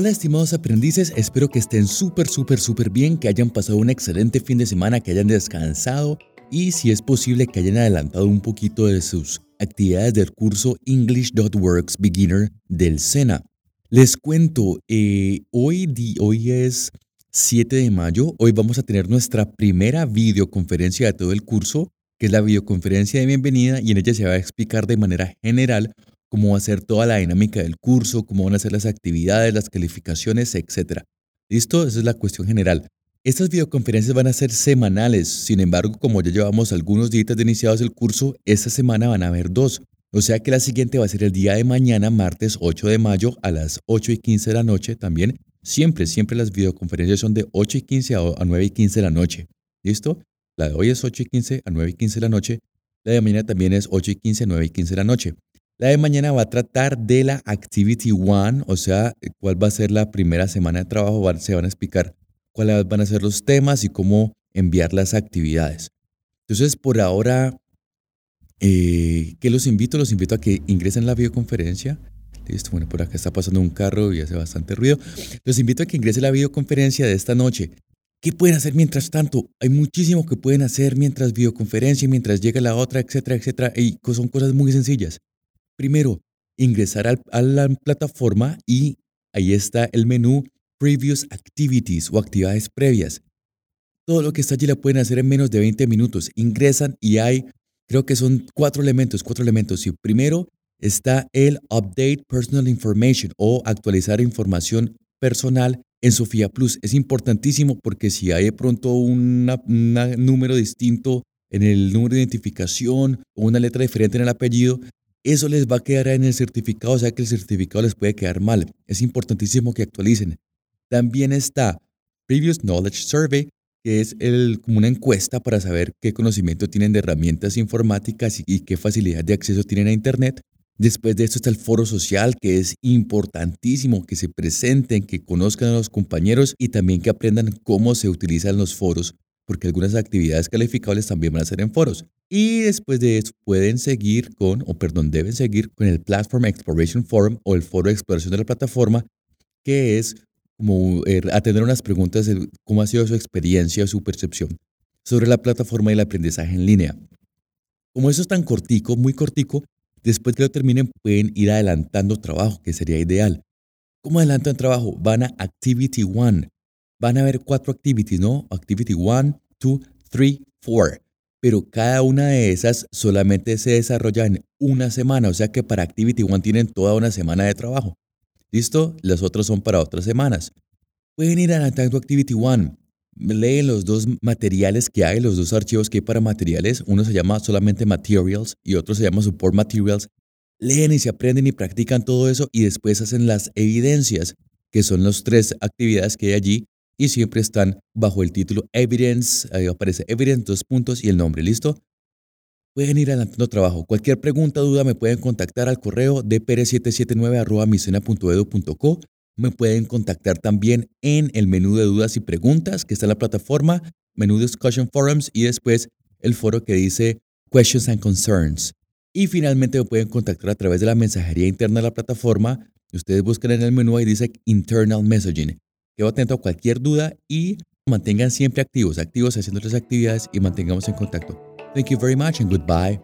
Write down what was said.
Hola estimados aprendices, espero que estén súper, súper, súper bien, que hayan pasado un excelente fin de semana, que hayan descansado y si es posible que hayan adelantado un poquito de sus actividades del curso English.works Beginner del SENA. Les cuento, eh, hoy, hoy es 7 de mayo, hoy vamos a tener nuestra primera videoconferencia de todo el curso, que es la videoconferencia de bienvenida y en ella se va a explicar de manera general cómo va a ser toda la dinámica del curso, cómo van a ser las actividades, las calificaciones, etc. ¿Listo? Esa es la cuestión general. Estas videoconferencias van a ser semanales, sin embargo, como ya llevamos algunos días de iniciados el curso, esta semana van a haber dos. O sea que la siguiente va a ser el día de mañana, martes 8 de mayo, a las 8 y 15 de la noche también. Siempre, siempre las videoconferencias son de 8 y 15 a 9 y 15 de la noche. ¿Listo? La de hoy es 8 y 15 a 9 y 15 de la noche. La de mañana también es 8 y 15 a 9 y 15 de la noche. La de mañana va a tratar de la Activity One, o sea, cuál va a ser la primera semana de trabajo. Se van a explicar cuáles van a ser los temas y cómo enviar las actividades. Entonces, por ahora, eh, ¿qué los invito? Los invito a que ingresen a la videoconferencia. Listo, bueno, por acá está pasando un carro y hace bastante ruido. Los invito a que ingresen a la videoconferencia de esta noche. ¿Qué pueden hacer mientras tanto? Hay muchísimo que pueden hacer mientras videoconferencia, mientras llega la otra, etcétera, etcétera. Y son cosas muy sencillas. Primero, ingresar a la plataforma y ahí está el menú Previous Activities o actividades previas. Todo lo que está allí lo pueden hacer en menos de 20 minutos. Ingresan y hay, creo que son cuatro elementos, cuatro elementos. Y primero está el Update Personal Information o actualizar información personal en Sofía Plus. Es importantísimo porque si hay de pronto un número distinto en el número de identificación o una letra diferente en el apellido, eso les va a quedar en el certificado, o sea que el certificado les puede quedar mal. Es importantísimo que actualicen. También está Previous Knowledge Survey, que es como una encuesta para saber qué conocimiento tienen de herramientas informáticas y, qué facilidad de acceso tienen a Internet. Después de esto está el foro social, que es importantísimo que se presenten, que conozcan a los compañeros y también que aprendan cómo se utilizan los foros, porque algunas actividades calificables también van a ser en foros. Y después de eso pueden seguir con, o perdón, deben seguir con el Platform Exploration Forum o el foro de exploración de la plataforma, que es como eh, atender unas preguntas de cómo ha sido su experiencia su percepción sobre la plataforma y el aprendizaje en línea. Como eso es tan cortico, muy cortico, después que lo terminen pueden ir adelantando trabajo, que sería ideal. ¿Cómo adelantan trabajo? Van a Activity One. Van a ver cuatro activities, ¿no? Activity One, Two, Three, Four pero cada una de esas solamente se desarrolla en una semana, o sea que para Activity One tienen toda una semana de trabajo. ¿Listo? Las otras son para otras semanas. Pueden ir adelantando Activity One. Leen los dos materiales que hay, los dos archivos que hay para materiales. Uno se llama solamente Materials y otro se llama Support Materials. Leen y se aprenden y practican todo eso y después hacen las evidencias, que son las tres actividades que hay allí y siempre están bajo el título Evidence, ahí aparece Evidence, dos puntos y el nombre, ¿listo? Pueden ir adelantando trabajo. Cualquier pregunta, duda, me pueden contactar al correo de 779 co Me pueden contactar también en el menú de dudas y preguntas que está en la plataforma, menú Discussion Forums y después el foro que dice Questions and Concerns. Y finalmente me pueden contactar a través de la mensajería interna de la plataforma. Ustedes buscan en el menú y dice Internal Messaging. Quedo atento a cualquier duda y mantengan siempre activos, activos haciendo las actividades y mantengamos en contacto. Thank you very much and goodbye.